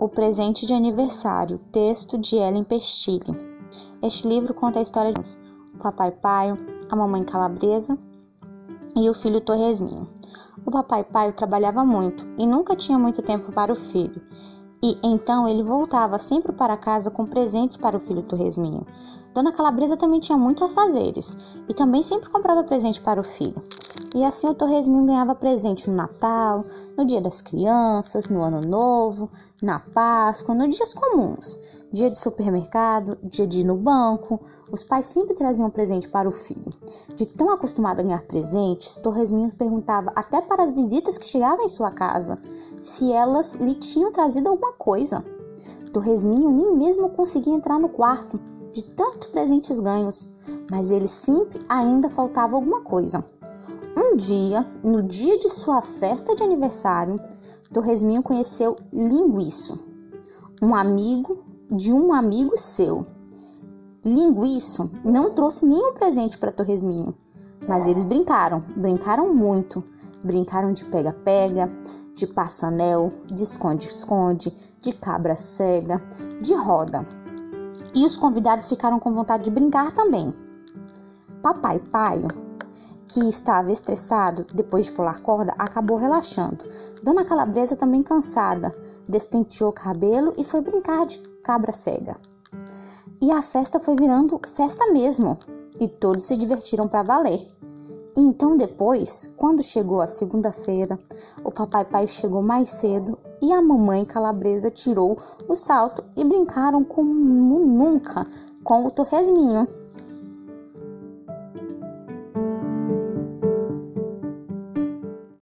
O Presente de Aniversário, texto de Ellen Pestilli. Este livro conta a história de o papai Paio, a mamãe Calabresa e o filho Torresminho. O papai Paio trabalhava muito e nunca tinha muito tempo para o filho, e então ele voltava sempre para casa com presentes para o filho Torresminho. Dona Calabresa também tinha muito afazeres e também sempre comprava presente para o filho. E assim o Torresminho ganhava presente no Natal, no Dia das Crianças, no Ano Novo, na Páscoa, nos dias comuns, dia de supermercado, dia de ir no banco. Os pais sempre traziam presente para o filho. De tão acostumado a ganhar presentes, Torresminho perguntava até para as visitas que chegavam em sua casa se elas lhe tinham trazido alguma coisa. Torresminho nem mesmo conseguia entrar no quarto de tantos presentes ganhos, mas ele sempre ainda faltava alguma coisa. Um dia, no dia de sua festa de aniversário, Torresminho conheceu Linguiço, um amigo de um amigo seu. Linguiço não trouxe nenhum presente para Torresminho, mas eles brincaram, brincaram muito. Brincaram de pega-pega, de passanel, de esconde-esconde, de cabra cega, de roda. E os convidados ficaram com vontade de brincar também. Papai Paio que estava estressado depois de pular corda, acabou relaxando. Dona Calabresa, também cansada, despenteou o cabelo e foi brincar de cabra cega. E a festa foi virando festa mesmo, e todos se divertiram para valer. Então depois, quando chegou a segunda-feira, o papai pai chegou mais cedo e a mamãe calabresa tirou o salto e brincaram como nunca com o torresminho.